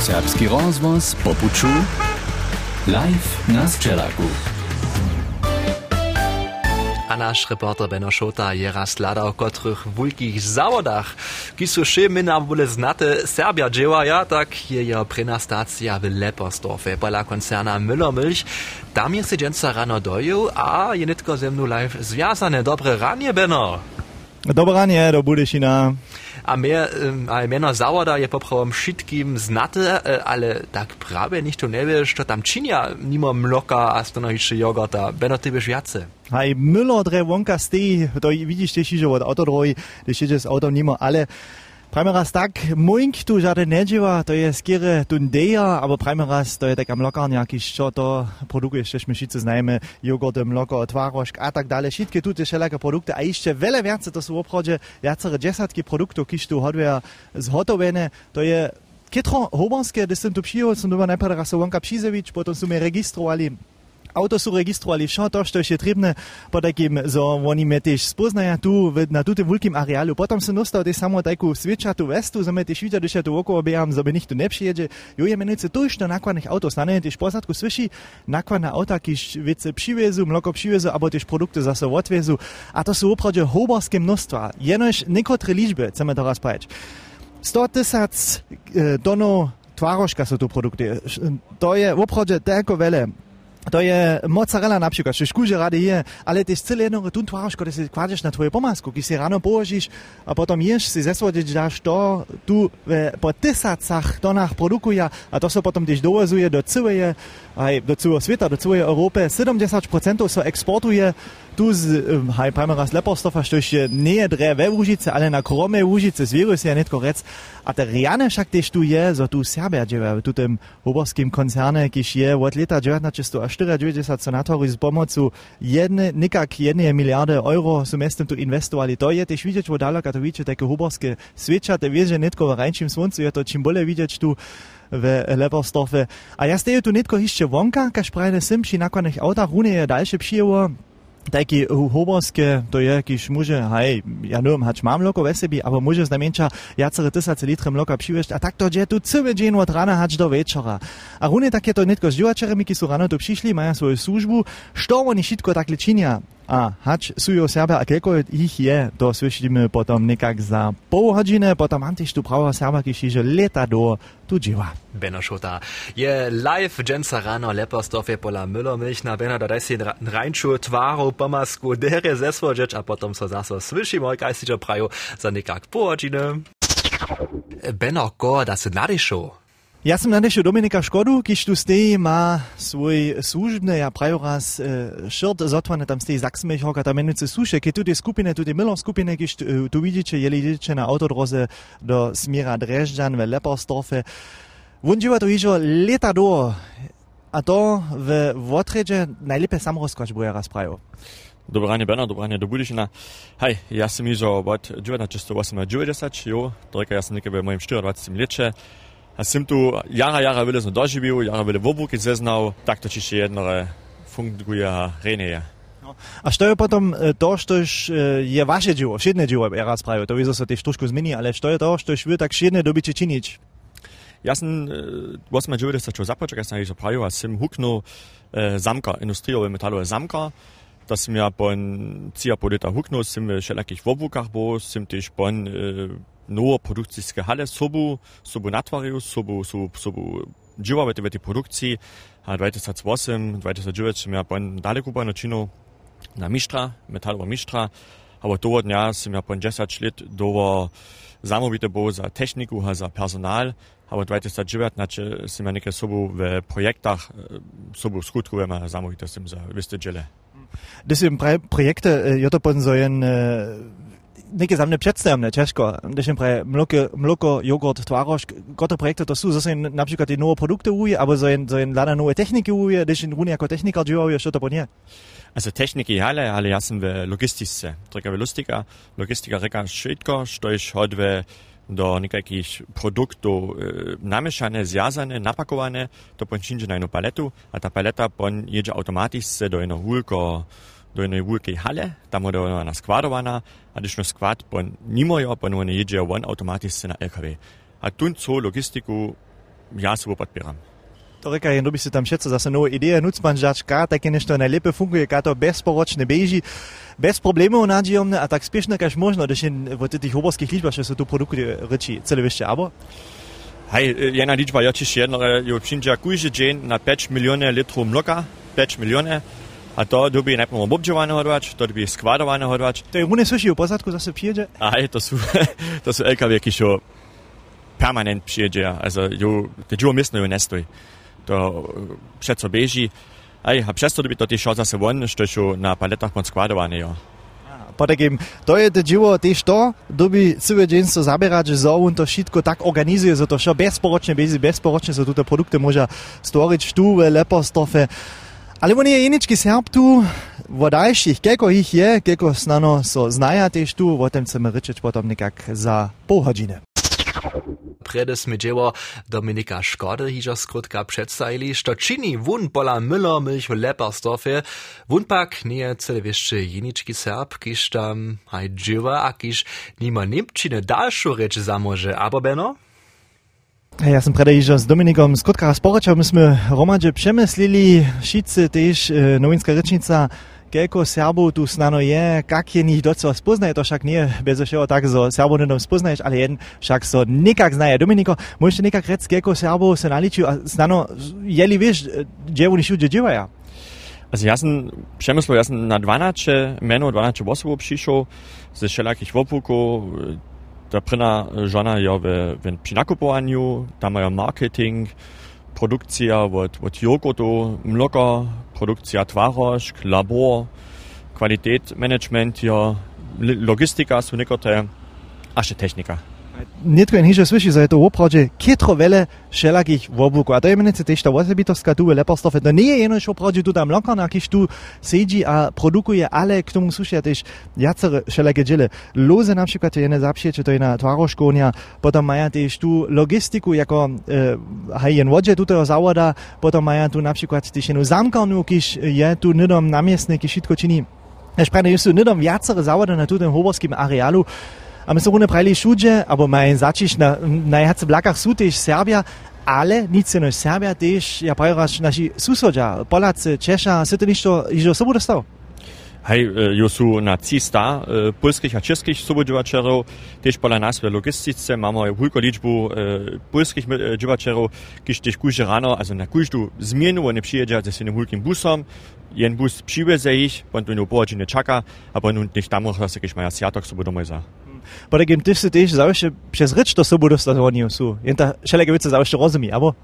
Serbski rozvoz po puču. Live na Sčelaku. A nasz reporter Benno Šota je raz hľadal, kotrych wulkich zawodach, ki su še mina bole znate Serbia dziełaja, tak je jo prena stacja w Lepersdorfie, pola koncerna Müllermilch. Tam je se dženca rano doju, a je nitko ze mnu live związane. Dobre ranie, Benno! Dobre ranie do. A mehr, ähm, a meno zawoda je poprawom wszystkim znate, ale tak prawie nicht to nie wiesz, to tam činia nimo mloka, a sto jeszcze jogurta. Benno, ty wiesz jace? Hej, Müller dre wonka stej, to widzisz też, że od autodroj, gdyż jedzie z autem nimo, ale Prajme raz tak, moink tu žade nedživa, to je skire tundeja, aber prajme raz, to je tak am lokarniaki, čo to produkuje, štež my šice znajeme, jogurty, mloko, tvarožk a tak dalej, šitke tu te všelaké produkty a ešte veľa viace, to sú v obchode viacere desatky produktov, kiž tu hoduje zhotovené, to je Kitro hobanské, kde som tu přijel, som doma najprv raz vonka Pšizevič, potom som je registrovali auto sú registrovali všetko to, čo je potrebné, po takým, so oni me tiež spoznajú tu, na túto veľkým areálu. Potom som dostal tiež samo takú sviečatú vestu, som tiež videl, že tu okolo behám, so by nikto nepřijedzie. Jo je menujúce to, što nakladných auto stane, tiež posádku slyší, nakladné auta, kiž vece přivezu, mloko přivezu, alebo tiež produkty zase odvezu. A to sú opravdu hoborské množstva. Jenož nekotre liczby, chceme teraz povedať. 100 tysac e, tonov tvarožka sú tu produkty. To je opravdu tako veľa. To je mozzarella na przykład, że szkurze rady je, ale jest cyle jedno tun twarz, kiedy się kładziesz na twoje pomasku, się rano położysz, a potem jesz, się zesłodzić dasz to, tu w, po tysiącach tonach produkuje, a to się potem gdzieś dowozuje do całej, do całego świata, do całej Europy. 70% się eksportuje, tu z, haj, pajmy z Leperstofa, što je nie dre we Łužice, ale na krome Łužice, z wirus je netko rec. A te riane však tež tu je, zo tu Serbia dževe, v tutem oborskim koncerne, kiž je od leta 1994 senatori z pomocu jedne, nikak jedne miliardy euro su mestem tu investovali. To je tež vidieť vo daleko Katowice, také huborské svedčate, vieš, že netko v rajčím sluncu je to čím bole vidieť tu w Leperstorfe. A ja steju tu netko ešte vonka, kaž prajne sim, či nakonych autach rune je dalsze přijevo, Taki hoborskie, to je, kiž môže, hej, ja neviem, hač mám loko ve sebi, ale môže znamenča jacere tysace litre mloka přiviešť a takto je tu celý deň od rana hač do večera. A runie takéto netko s divačerami, ki sú rano tu přišli, majú svoju službu, što oni všetko takhle činia. a hač sú Serbia, a koľko ich je, to slyšíme potom nekak za pol hodiny, potom mám tiež tu pravo Serbia, kýši, že letadlo tu działa. Benno Schutter. Je live Jensa Rano, Lepersdorf, je pola Müller, Milchna, Benno, da dajsi Reinschul, Tvaro, Pomasku, Dere, Sesvojic, a potom so zaso sviši moj kajsičo prajo za nekak pol hodiny. Benno, ko, da se nadišo. Ja sam nanešu Dominika Škodu, kiž tu steji ma svoj službne, ja prajo raz uh, eh, šrt zotvane, tam steji zaksmeh, hoka tam menice suše, ki tudi skupine, tudi milo skupine, kiž uh, tu eh, vidiče, jeli idete na autodroze do smjera Drežđan v Lepostorfe. Vunđiva to ižo leta do, a to v Votređe najlepe sam rozkoč boja raz prajo. Dobranie Bernard, dobranie do Budišina. Hej, jaz sem ižo od 1998 do 90, jo, toliko jaz sem nekaj v mojem 24 letu. Leče, a som tu jara, jara veľa som dožibil, jara veľa vobruky zeznal, tak to čiže jednore funguje a reneje. A što je potom to, štož je vaše dživo, všedne dživo, ja raz praviu, to vizo sa tiež trošku zmení, ale što je to, štož vy tak všedne dobíte činiť? Ja som, was ma dživo, da sa čo započak, ja som ich praviu, a som huknul zamka, industrijowe metalové zamka, da som ja pon cija po leta huknul, som v všelakých vobrukách bol, som tiež pon novo produkcijske hale sobu, sobu natvaril, sobu, sobu, sobu dživa v tej, v tej produkciji. A 2008, 2009 sem ja pon dalej kupa načinov na mištra, metalova mištra, ampak toho dňa sem ja pon 10 let dovo zamobite bo za tehniku, za personal, ampak 2009 sem ja nekaj sobu v projektah, sobu v skutku, vema zamobite sem za veste džele. Das sind Projekte, eh, Jottopon sollen pon so ein neke zamne predstavljam, češko, když pre mloko, mloko, jogurt, tvaroš, gotovo projekte to sú, zase napríklad tie nové produkty uje, alebo za jen, za jen lada nové techniky uje, když runi jako technikar dživaju, što to po nie? Also techniki ale, ale ja som v logistice, trika v lustika, logistika reka všetko, što iš hodve do nekakých produktov e, namiešane, zjazane, napakované, to pončinže na jednu paletu a ta paleta pon jedzie automatisce do jedného húlko, do wielkiej hale, tam bude ona składowana, a když no skład po nimo jo, po no jedzie on automatycznie na LKW. A tu co logistiku ja sobie podpieram. To reka, jen by si tam všetko zase nové ideje nucman žačka, také nešto najlepe funguje, ka to bezporočne beží, bez problémov nadžijomne a tak spiešne kaž možno, když jen v tých hoborských ličbách, že sú tu produkty reči celé vyšte, abo? Hej, jedna liczba ja cisz jedno, jo dzień na 5 milionów litrów mloka, 5 milionów, A to dobi ne samo obobđivano horvač, to dobi skvarovano horvač. To je mune suši u pozadku zase prijeđe? A to su, to su LKW, ki šo permanent prijeđe, also ju, te dživo mjesto ju nestoji. To eh, všetko beži. Aj, a přesto dobi to ti šo zase von, što je na paletach pod skvarovane, jo. Pa takim, to je te dživo, te što dobi celo dženstvo zabirati za in to šitko tako organizuje, zato še brezporočne bezi, brezporočne so tudi produkte moža storiti, štuve, lepo stofe. Ali oni je enički serb tu, vodajših, koliko jih je, koliko znano so znajati tu, o tem se mi reče potem nekako za pol hodine. Prede smidževo Dominika Škode, hižo skrutka predstavili, što čini vun pola milo milch v Lepersdorfe, vun pak nije cele vešče jenički serb, kiš tam haj dživa, a kiš nima nemčine daljšo reč zamože, abo beno? Ja som predaj z Dominikom Skotka sporočal, my sme romadže přemyslili, šice tež e, novinská rečnica, Kelko Serbów tu snano je, kak je nich docela spoznaje, to však nie bez všeho tak, zo Serbów nedom spoznaješ, ale jeden však so nikak znaje. Dominiko, môžete nekak rec, kelko Serbów se naličujú a snano, jeli vieš, kde oni všude dzievajú? Also ja sam przemysł, ja sam na 12 meno, 12 osobów przyszł ze wszelakich wopłuków. Ta pryna żona ja w, w przy nakupowaniu, tam mają marketing, produkcja od, od jogurtu, mloka, produkcja twarożk, labor, kvalitetmanagement, ja, logistika są niektóre, a jeszcze technika. Nitko in hižo slyši, že je to opravdu kitro vele všelakých vobukov. A to je menice tež ta osobitostka tu v Leperstofe. To nie je jenož opravdu tu tam lokana, kiž tu sedí a produkuje, ale k tomu slušia tež jacere všelaké džile. Loze napríklad je ne zapšie, to je na tvaroškovnia, potom maja tež tu logistiku, jako e, haj jen vodže tutého závoda, potom maja tu napríklad tež jednu zamkarnu, kiž je tu nidom namiestne, kiž všetko činí. Ja správne, sú nidom viacere závody na tutem hoborskim areálu, a my są one prajli všude, abo mają začiš na, na jace blakach sú tež Serbia, ale nic no Serbia tež, ja praviš, naši susodža, Polacy, Češa, se to ništo, ižo sobu dostal? Hej, jo sú na 300 e, polských a českých sobodzivačerov, tiež podľa nás v logistice máme veľkú ličbu e, polských dzivačerov, když tiež kúže ráno, also na kúždu zmienu, oni přijedia ze svým veľkým busom, jen bus přiveze ich, potom ju po hodine čaka, a potom nicht tam zase, když majú siatok, sobu domoj za. Bo takim ty si tež zawsze przez rycz to sobu dostać oni są. Jenta wszelkie wice zawsze rozumie, abo?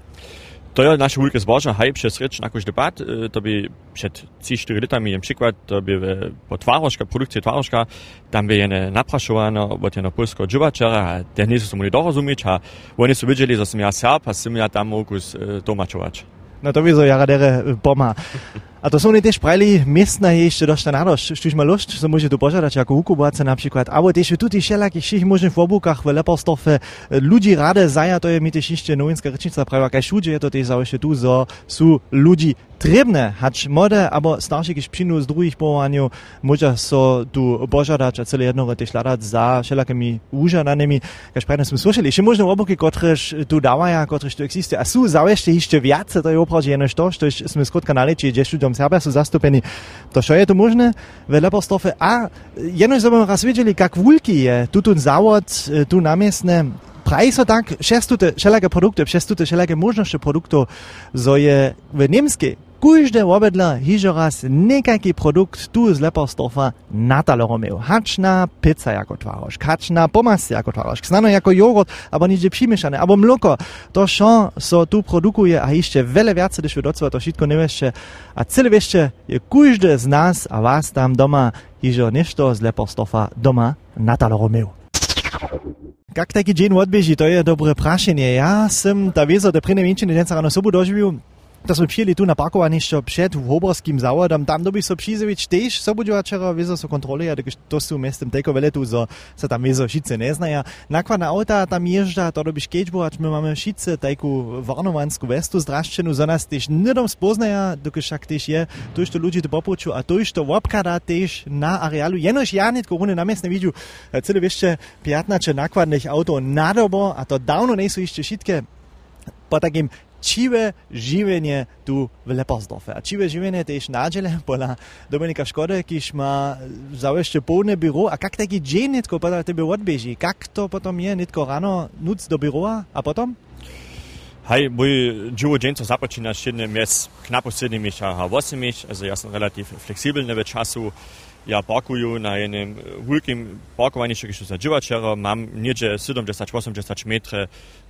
To je naše veľké zboža, hej, přes reč na každý debat, to by před 3-4 litami jen příklad, to by po tvároška, produkcie tvároška, tam by jen naprašováno od jedno polského dživačera, a te nie sú mohli dorozumieć, a oni sú videli, že som ja serb, a som ja tam mogus tomačovač. No to by so jaradere pomá. A to są nie też prali miestna jeszcze dość, sztuś ma lust, so może tu pożadać jako ukubace na przykład, ale też tutaj wszelakich wszystkich możnych wobukach w Leperstofie ludzi rade zaja, to je mi też jeszcze nowinska rečnica prawa, kaj wszędzie to też zawsze tu, so są ludzi trebne, hać mode, aber starszych ich przynu z drugich połowaniu, może so tu pożadać, a cele jedno też ladać za wszelakimi użadanymi, kaj sprajne smo słyszeli, jeszcze możne wobuki, kotreż tu dawaja, kotreż tu eksistuje, a są zawsze jeszcze więcej, to je oprawdzie jenoś to, što sme skrótka naleci, gdzie studium Serbia sú zastúpení. To čo je to možné v Leperstofe? A jenom sme raz videli, jak veľký je tutun závod, tu namiestne praje so tak, šestute všelaké produkty, šestute všelaké možnosti produktov, zo je v Nemskej Każde obedla hižo raz nekaký produkt tu z Leperstorfa na taloru miał. Haczna pizza jako twaroż, haczna pomasy jako twaroż, znano jako jogurt, albo nigdzie przymieszane, albo mloko. To šo so tu produkuje, a jeszcze wiele więcej, gdyż docela to nie wiecie. A cyle wiecie, je każdy z nas, a was tam doma, hižo nešto z Leperstorfa doma na taloru miał. Jak taki dzień odbieži, to je dobre prašenie. Ja som ta wiezo, te prine mięčiny dnes ráno sobu doživiu, To sme přijeli tu na parkovanište před Hoborským závodom, tam doby so přizevič tež sobuďovačera, vizo so kontroluje, takže to sú mestem tejko veletu, zo sa tam vizo šice neznaja. Nakladná auta tam ježda, to doby škečbovač, my máme šice tajku varnovanskú vestu zdraščenú, za nás tež nedom spoznaja, dokud však tež je, to to ľudí to popuču a to to obkada tež na areálu. Jenož ja netko rune na miestne vidú, celé ešte 15 nakladných autov na dobo a to dávno nie sú ešte šitke po takim čive življenje tu v Lepersdorfe. A čive življenje tež nađele pola Dominika Škode, kiž ma zavešte polne biro, a kak taki dzień nitko poda tebe odbeži? Kak to potom je nitko rano nuc do biroa, a potom? Hej, mój dziwo dzień to zapoczyna się mies knapo 7 a 8 also ja sam relativ fleksibelny w. Ja parkuju na jednym wielkim parkowaniu, gdzie za dziwaczero, mam niedzie 70-80 metrów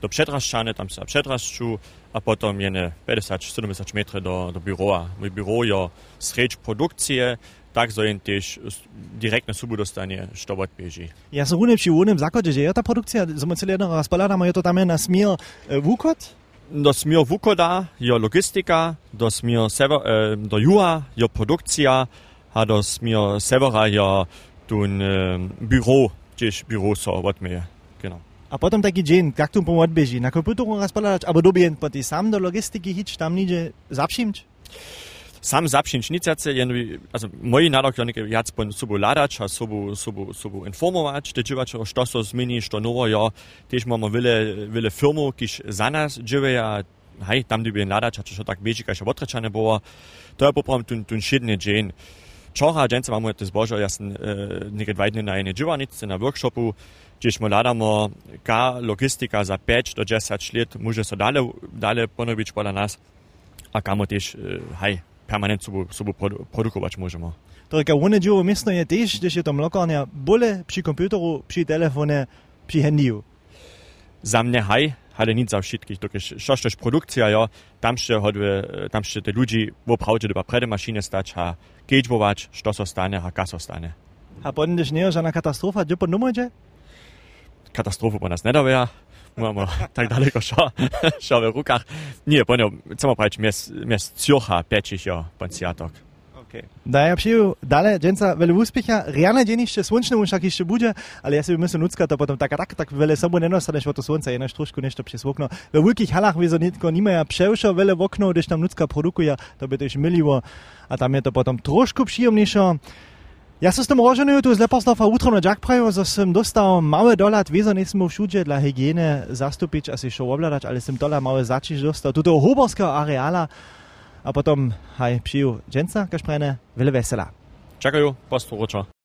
do przedraszczany, tam się przedraszczu, a potem jene 50-70 metrów do, do biura. Mój biuro je sredź produkcję, tak so jen też direkt na subu dostanie, što odbieži. Ja sam runem przy unem zakodzie, że je ta produkcja, raz poladamy, je to tam na smier wukot? Do smier wukoda je logistika, do smier sever, e, do juha je produkcja, a do smier severa je tun e, biuro, gdzieś biuro so odmieje. Genau. A potom taki dzień, jak tu pomoc bieži, na komputeru raz poladać, albo dobie po tej sam do logistyki hić, tam nidzie zapšimć? sam zapšinč nicace, jen, also moji nadok nekaj jac pon subu ladač, a subu, subu, subu informovač, te dživačo, što so zmeni, što novo jo, tež imamo vele, vele firmu, kiž za nas dživeja, hej, tam dobi ladač, a čo tak beži, kaj še otrečane było, to je popravom tun, tun šedne džen. Čora agencija imamo letos božo, jaz sem eh, nekaj dva dni na eni dživanici, na workshopu, če smo ladamo, ka logistika za 5 do 10 let, muže so dale, dale ponovič pola nas, a kamo tež, eh, haj, permanent sobo, sobo produkovati možemo. Torej, kaj one dživo mestno je tež, da je tam lokalnja bolje pri kompjuteru, pri telefone, pri hendiju. Za mne haj, ale nic za wszystkich, dokąd szoszość produkcja, ja, tam się hodwe, tam się te ludzi, bo prawdzie do prede maszyny stać, a gejbować, što so stane, a kas stane. A potem też nie żadna katastrofa, gdzie po numerze? Katastrofu po nas nie daje, mamy tak daleko šo, šo w rukach. Nie, ponieważ, co ma powiedzieć, mies Zürcha, peczich, ja, pancjatok. Okay. Daję przyjął dalej, dzięca wiele uspiecha. Riana dzień jeszcze słoneczny, on szak jeszcze budzie, ale ja sobie myślę nucka, to potem tak, tak, tak wiele sobą nie nostaneš od to słońca, jedna troszkę nešto przez okno. We wielkich halach wiedzą nitko nie ma przełsza wiele w okno, gdyż tam nucka produkuje, to by też myliło, a tam je to potem troszkę przyjemniejsze. Ja som s tým rožený tu z Leposlofa útrom na Jackprejo, že som dostal malé dolat, vizo nesmú všude dla hygieny zastupiť a si šo obladať, ale som dolar malé začiš dostal. Tuto hoborského areála a potom aj pijú dženca, kašprene, veľa veselá. Čakajú, postoroča.